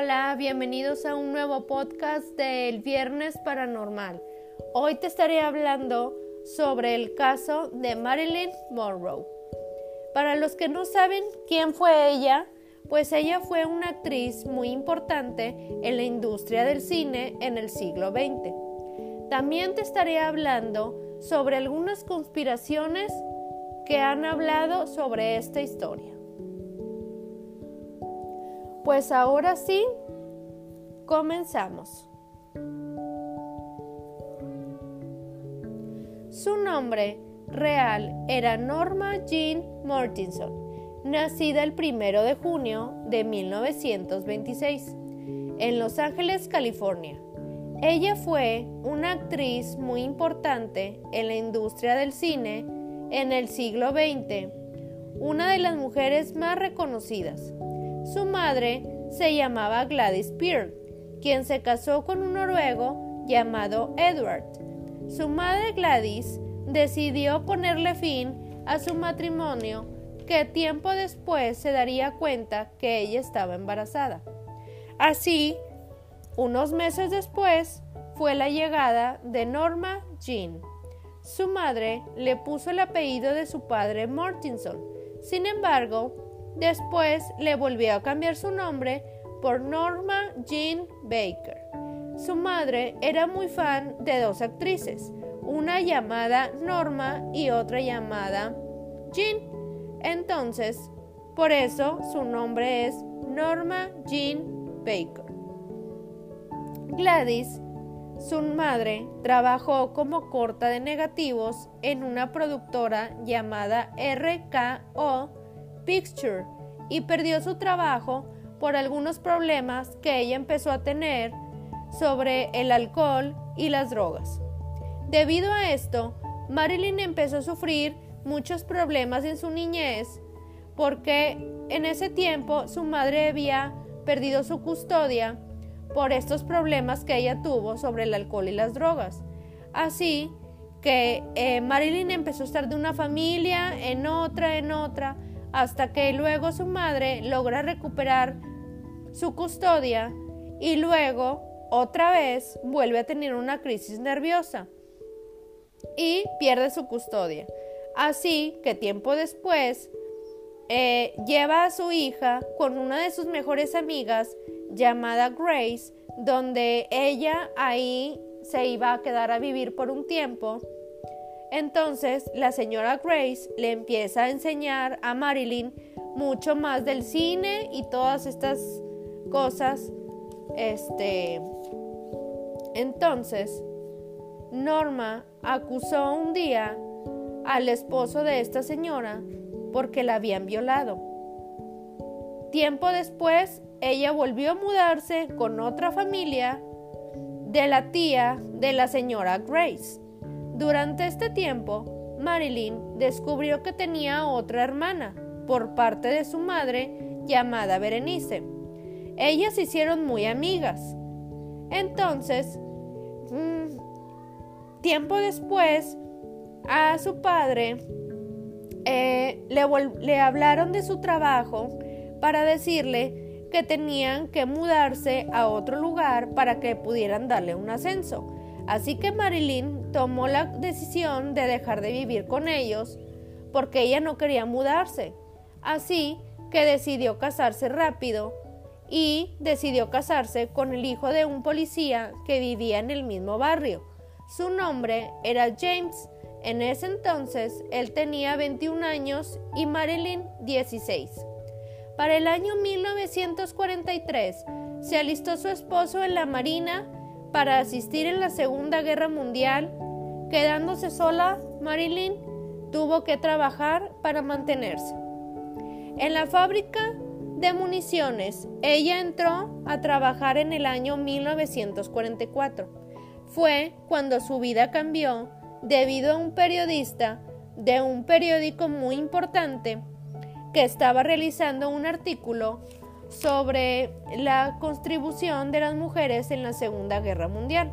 Hola, bienvenidos a un nuevo podcast del Viernes Paranormal. Hoy te estaré hablando sobre el caso de Marilyn Monroe. Para los que no saben quién fue ella, pues ella fue una actriz muy importante en la industria del cine en el siglo XX. También te estaré hablando sobre algunas conspiraciones que han hablado sobre esta historia. Pues ahora sí, comenzamos. Su nombre real era Norma Jean Mortinson, nacida el 1 de junio de 1926 en Los Ángeles, California. Ella fue una actriz muy importante en la industria del cine en el siglo XX, una de las mujeres más reconocidas. Su madre se llamaba Gladys Pearl, quien se casó con un noruego llamado Edward. Su madre Gladys decidió ponerle fin a su matrimonio que tiempo después se daría cuenta que ella estaba embarazada. Así, unos meses después fue la llegada de Norma Jean. Su madre le puso el apellido de su padre Mortinson. Sin embargo, Después le volvió a cambiar su nombre por Norma Jean Baker. Su madre era muy fan de dos actrices, una llamada Norma y otra llamada Jean. Entonces, por eso su nombre es Norma Jean Baker. Gladys, su madre, trabajó como corta de negativos en una productora llamada RKO Y perdió su trabajo por algunos problemas que ella empezó a tener sobre el alcohol y las drogas. Debido a esto, Marilyn empezó a sufrir muchos problemas en su niñez porque en ese tiempo su madre había perdido su custodia por estos problemas que ella tuvo sobre el alcohol y las drogas. Así que eh, Marilyn empezó a estar de una familia en otra, en otra, hasta que luego su madre logra recuperar su custodia y luego otra vez vuelve a tener una crisis nerviosa y pierde su custodia. Así que tiempo después eh, lleva a su hija con una de sus mejores amigas llamada Grace, donde ella ahí se iba a quedar a vivir por un tiempo entonces la señora Grace le empieza a enseñar a Marilyn mucho más del cine y todas estas cosas. Este, entonces, Norma acusó un día al esposo de esta señora porque la habían violado. Tiempo después, ella volvió a mudarse con otra familia de la tía de la señora Grace. Durante este tiempo, Marilyn descubrió que tenía otra hermana por parte de su madre llamada Berenice. Ellas se hicieron muy amigas. Entonces, mm, tiempo después, a su padre eh, le, le hablaron de su trabajo para decirle que tenían que mudarse a otro lugar para que pudieran darle un ascenso. Así que Marilyn tomó la decisión de dejar de vivir con ellos porque ella no quería mudarse. Así que decidió casarse rápido y decidió casarse con el hijo de un policía que vivía en el mismo barrio. Su nombre era James. En ese entonces él tenía 21 años y Marilyn 16. Para el año 1943 se alistó su esposo en la Marina para asistir en la Segunda Guerra Mundial. Quedándose sola, Marilyn tuvo que trabajar para mantenerse. En la fábrica de municiones, ella entró a trabajar en el año 1944. Fue cuando su vida cambió debido a un periodista de un periódico muy importante que estaba realizando un artículo sobre la contribución de las mujeres en la Segunda Guerra Mundial.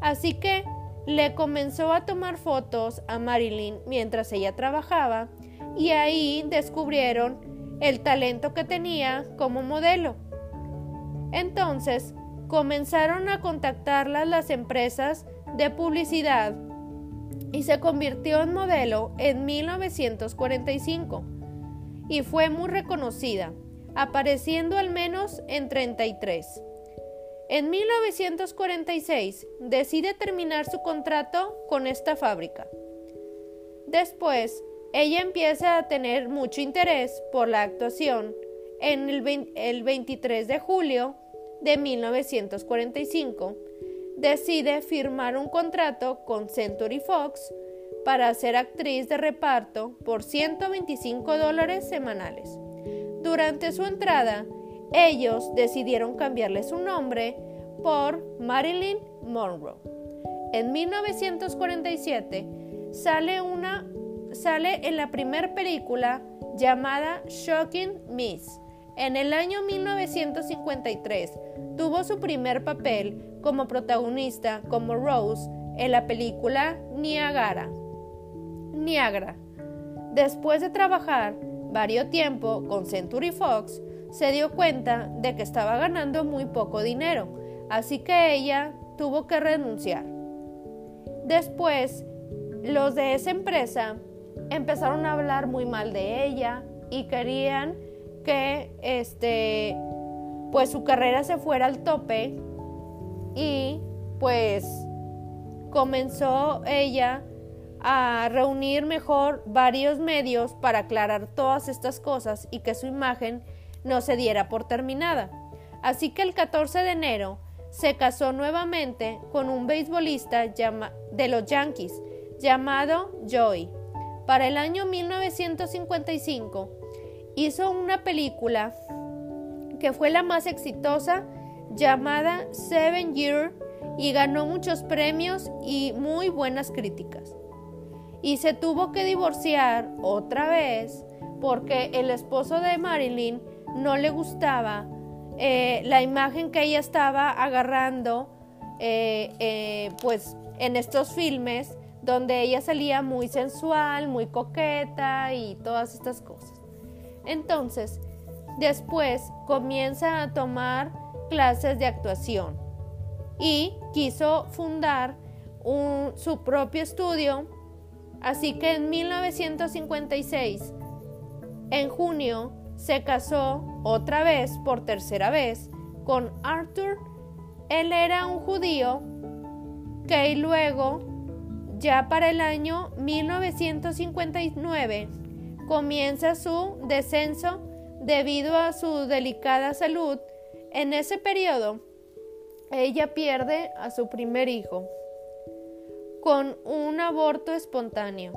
Así que le comenzó a tomar fotos a Marilyn mientras ella trabajaba y ahí descubrieron el talento que tenía como modelo. Entonces, comenzaron a contactarlas las empresas de publicidad y se convirtió en modelo en 1945 y fue muy reconocida, apareciendo al menos en 33. En 1946 decide terminar su contrato con esta fábrica. Después, ella empieza a tener mucho interés por la actuación. En el, el 23 de julio de 1945, decide firmar un contrato con Century Fox para ser actriz de reparto por 125 dólares semanales. Durante su entrada, ellos decidieron cambiarle su nombre por Marilyn Monroe. En 1947 sale, una, sale en la primera película llamada Shocking Miss. En el año 1953 tuvo su primer papel como protagonista como Rose en la película Niagara. Niagara. Después de trabajar varios tiempo con Century Fox, se dio cuenta de que estaba ganando muy poco dinero, así que ella tuvo que renunciar. Después, los de esa empresa empezaron a hablar muy mal de ella y querían que este pues su carrera se fuera al tope y pues comenzó ella a reunir mejor varios medios para aclarar todas estas cosas y que su imagen no se diera por terminada. Así que el 14 de enero se casó nuevamente con un beisbolista de los Yankees llamado Joey. Para el año 1955 hizo una película que fue la más exitosa llamada Seven Year y ganó muchos premios y muy buenas críticas. Y se tuvo que divorciar otra vez porque el esposo de Marilyn no le gustaba eh, la imagen que ella estaba agarrando eh, eh, pues en estos filmes donde ella salía muy sensual, muy coqueta y todas estas cosas. Entonces, después comienza a tomar clases de actuación y quiso fundar su propio estudio, así que en 1956, en junio, se casó otra vez por tercera vez con Arthur. Él era un judío que luego, ya para el año 1959, comienza su descenso debido a su delicada salud en ese periodo, ella pierde a su primer hijo con un aborto espontáneo.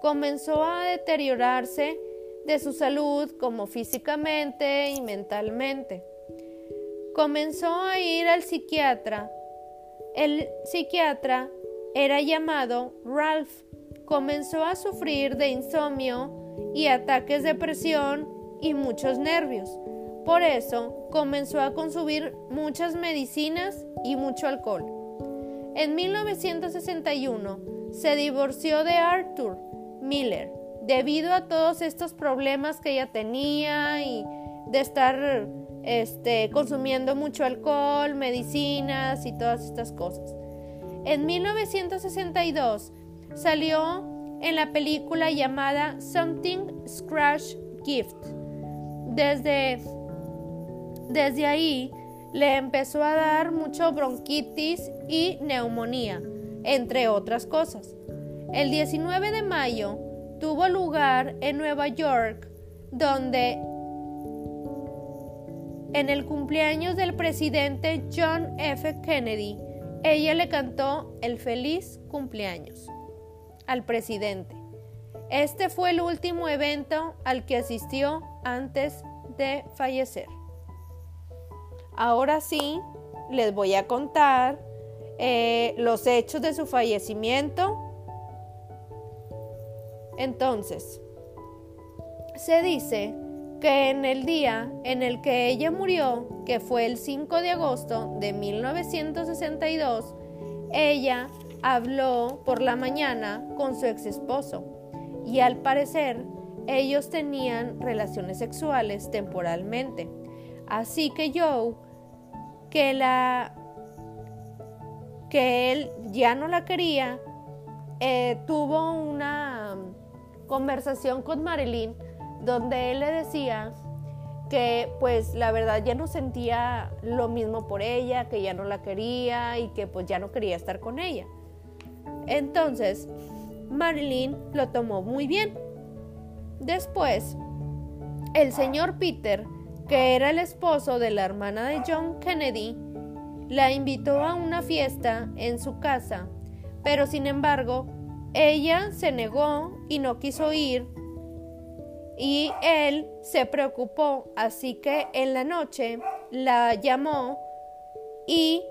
Comenzó a deteriorarse de su salud como físicamente y mentalmente. Comenzó a ir al psiquiatra. El psiquiatra era llamado Ralph. Comenzó a sufrir de insomnio y ataques de presión y muchos nervios. Por eso comenzó a consumir muchas medicinas y mucho alcohol. En 1961 se divorció de Arthur Miller debido a todos estos problemas que ella tenía y de estar este, consumiendo mucho alcohol, medicinas y todas estas cosas. En 1962 salió en la película llamada Something Scratch Gift. Desde desde ahí le empezó a dar mucho bronquitis y neumonía, entre otras cosas. El 19 de mayo tuvo lugar en Nueva York, donde en el cumpleaños del presidente John F. Kennedy, ella le cantó el feliz cumpleaños al presidente. Este fue el último evento al que asistió antes de fallecer. Ahora sí, les voy a contar eh, los hechos de su fallecimiento. Entonces, se dice que en el día en el que ella murió, que fue el 5 de agosto de 1962, ella habló por la mañana con su ex esposo y al parecer ellos tenían relaciones sexuales temporalmente. Así que Joe que la que él ya no la quería, eh, tuvo una conversación con Marilyn donde él le decía que pues la verdad ya no sentía lo mismo por ella, que ya no la quería y que pues ya no quería estar con ella. Entonces, Marilyn lo tomó muy bien. Después, el señor Peter, que era el esposo de la hermana de John Kennedy, la invitó a una fiesta en su casa, pero sin embargo, ella se negó y no quiso ir y él se preocupó, así que en la noche la llamó y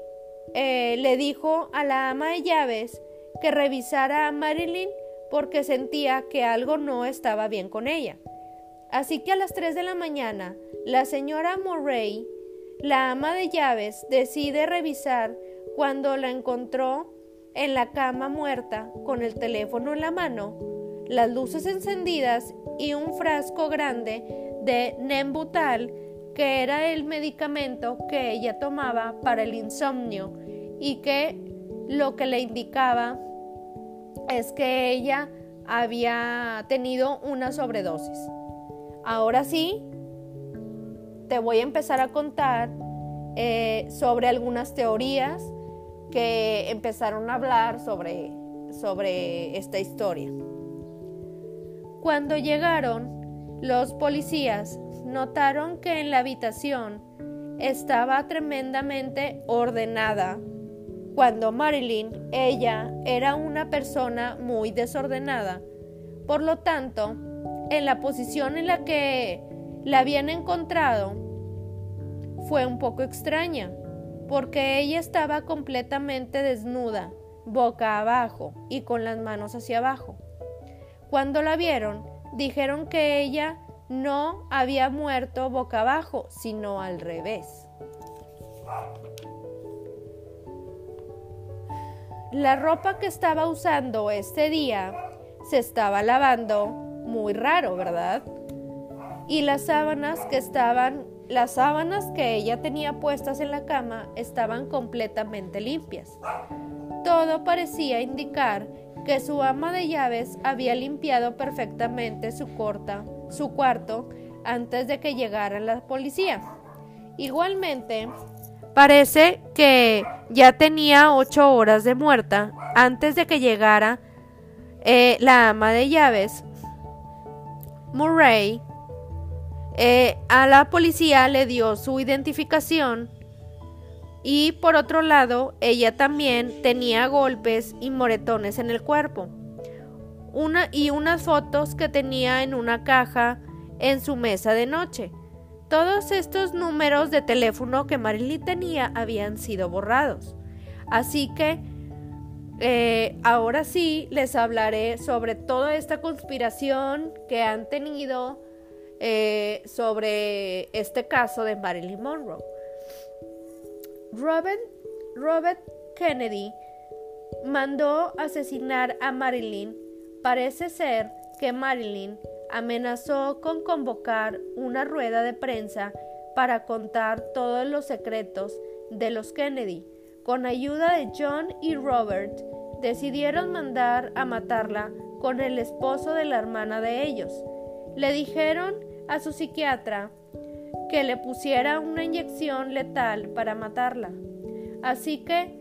eh, le dijo a la ama de llaves que revisara a Marilyn porque sentía que algo no estaba bien con ella. Así que a las 3 de la mañana, la señora Murray, la ama de llaves, decide revisar cuando la encontró en la cama muerta con el teléfono en la mano, las luces encendidas y un frasco grande de Nembutal, que era el medicamento que ella tomaba para el insomnio y que lo que le indicaba es que ella había tenido una sobredosis. Ahora sí, te voy a empezar a contar eh, sobre algunas teorías que empezaron a hablar sobre, sobre esta historia. Cuando llegaron, los policías notaron que en la habitación estaba tremendamente ordenada. Cuando Marilyn, ella, era una persona muy desordenada. Por lo tanto, en la posición en la que la habían encontrado, fue un poco extraña, porque ella estaba completamente desnuda, boca abajo y con las manos hacia abajo. Cuando la vieron, dijeron que ella no había muerto boca abajo, sino al revés. La ropa que estaba usando este día se estaba lavando muy raro, ¿verdad? Y las sábanas que estaban, las sábanas que ella tenía puestas en la cama estaban completamente limpias. Todo parecía indicar que su ama de llaves había limpiado perfectamente su, corta, su cuarto antes de que llegara la policía. Igualmente, parece que ya tenía ocho horas de muerta antes de que llegara eh, la ama de llaves. Murray eh, a la policía le dio su identificación y por otro lado, ella también tenía golpes y moretones en el cuerpo. Una, y unas fotos que tenía en una caja en su mesa de noche. Todos estos números de teléfono que Marilyn tenía habían sido borrados. Así que eh, ahora sí les hablaré sobre toda esta conspiración que han tenido eh, sobre este caso de Marilyn Monroe. Robert, Kennedy mandó asesinar a Marilyn. Parece ser que Marilyn amenazó con convocar una rueda de prensa para contar todos los secretos de los Kennedy. Con ayuda de John y Robert, decidieron mandar a matarla con el esposo de la hermana de ellos. Le dijeron a su psiquiatra que le pusiera una inyección letal para matarla. Así que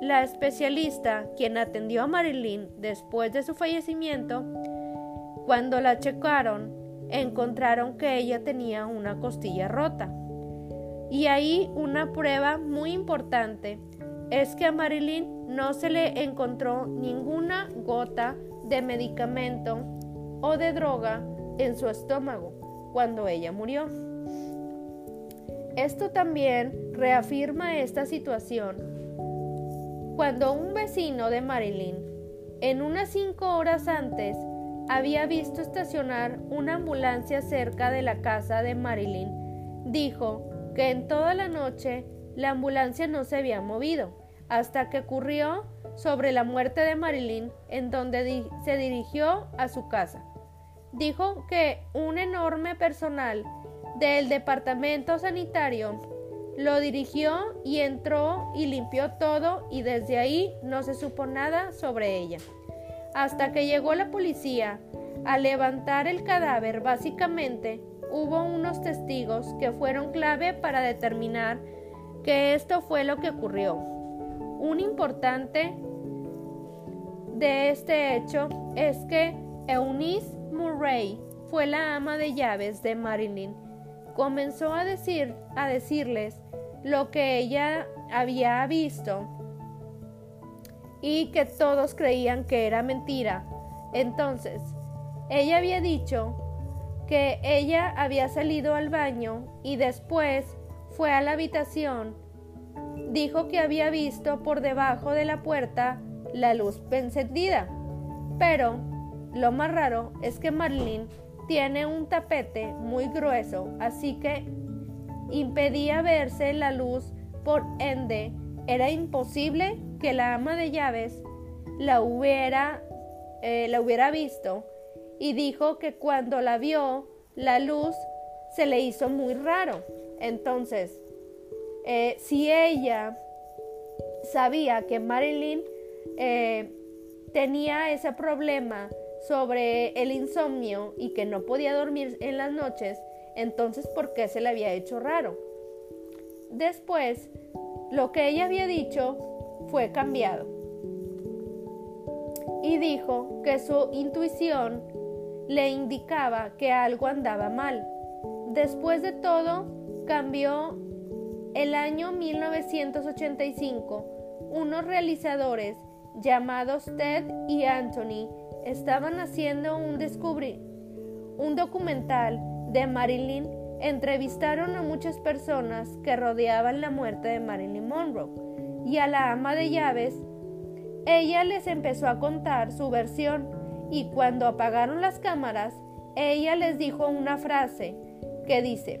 la especialista, quien atendió a Marilyn después de su fallecimiento, cuando la checaron, encontraron que ella tenía una costilla rota. Y ahí una prueba muy importante es que a Marilyn no se le encontró ninguna gota de medicamento o de droga en su estómago cuando ella murió. Esto también reafirma esta situación. Cuando un vecino de Marilyn, en unas cinco horas antes, había visto estacionar una ambulancia cerca de la casa de Marilyn, dijo que en toda la noche la ambulancia no se había movido, hasta que ocurrió sobre la muerte de Marilyn, en donde se dirigió a su casa. Dijo que un enorme personal del departamento sanitario lo dirigió y entró y limpió todo y desde ahí no se supo nada sobre ella. Hasta que llegó la policía a levantar el cadáver, básicamente hubo unos testigos que fueron clave para determinar que esto fue lo que ocurrió. Un importante de este hecho es que Eunice Murray fue la ama de llaves de Marilyn. Comenzó a decir a decirles lo que ella había visto y que todos creían que era mentira. Entonces, ella había dicho que ella había salido al baño y después fue a la habitación. Dijo que había visto por debajo de la puerta la luz encendida. Pero lo más raro es que Marlene tiene un tapete muy grueso, así que impedía verse la luz, por ende era imposible que la ama de llaves la hubiera, eh, la hubiera visto y dijo que cuando la vio la luz se le hizo muy raro. Entonces, eh, si ella sabía que Marilyn eh, tenía ese problema sobre el insomnio y que no podía dormir en las noches, entonces ¿por qué se le había hecho raro? Después, lo que ella había dicho fue cambiado y dijo que su intuición le indicaba que algo andaba mal. Después de todo, cambió el año 1985. Unos realizadores llamados Ted y Anthony estaban haciendo un, descubri un documental de Marilyn, entrevistaron a muchas personas que rodeaban la muerte de Marilyn Monroe y a la ama de llaves. Ella les empezó a contar su versión y cuando apagaron las cámaras, ella les dijo una frase que dice,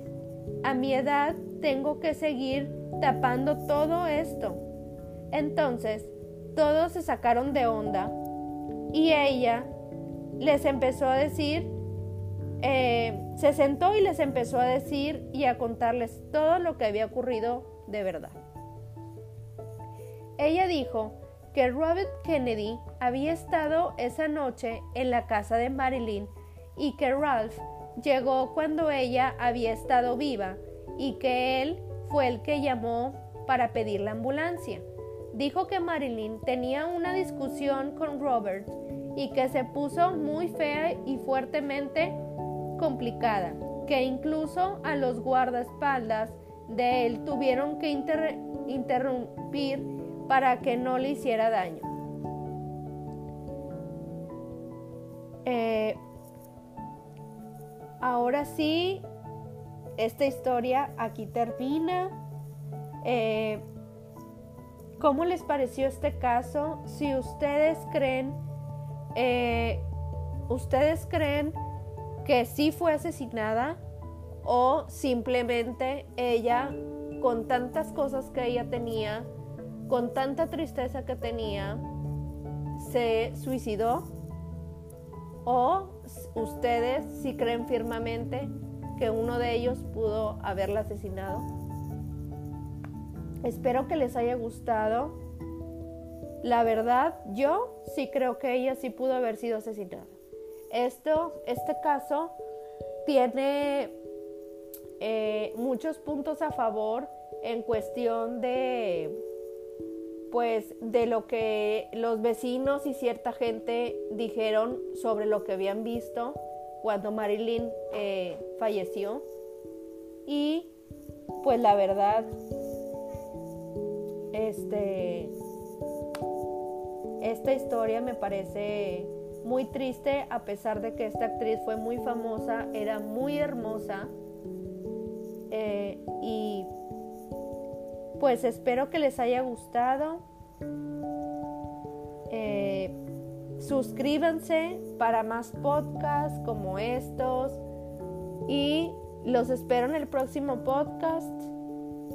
a mi edad tengo que seguir tapando todo esto. Entonces, todos se sacaron de onda y ella les empezó a decir, eh, se sentó y les empezó a decir y a contarles todo lo que había ocurrido de verdad. Ella dijo que Robert Kennedy había estado esa noche en la casa de Marilyn y que Ralph llegó cuando ella había estado viva y que él fue el que llamó para pedir la ambulancia dijo que Marilyn tenía una discusión con Robert y que se puso muy fea y fuertemente complicada, que incluso a los guardaespaldas de él tuvieron que interrumpir para que no le hiciera daño. Eh, ahora sí, esta historia aquí termina. Eh, ¿Cómo les pareció este caso? Si ustedes creen, eh, ustedes creen que sí fue asesinada o simplemente ella, con tantas cosas que ella tenía, con tanta tristeza que tenía, se suicidó? ¿O ustedes sí creen firmemente que uno de ellos pudo haberla asesinado? Espero que les haya gustado. La verdad, yo sí creo que ella sí pudo haber sido asesinada. Esto, este caso tiene eh, muchos puntos a favor en cuestión de pues de lo que los vecinos y cierta gente dijeron sobre lo que habían visto cuando Marilyn eh, falleció y pues la verdad este, esta historia me parece muy triste a pesar de que esta actriz fue muy famosa, era muy hermosa eh, y pues espero que les haya gustado. Eh, suscríbanse para más podcasts como estos y los espero en el próximo podcast.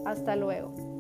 Hasta luego.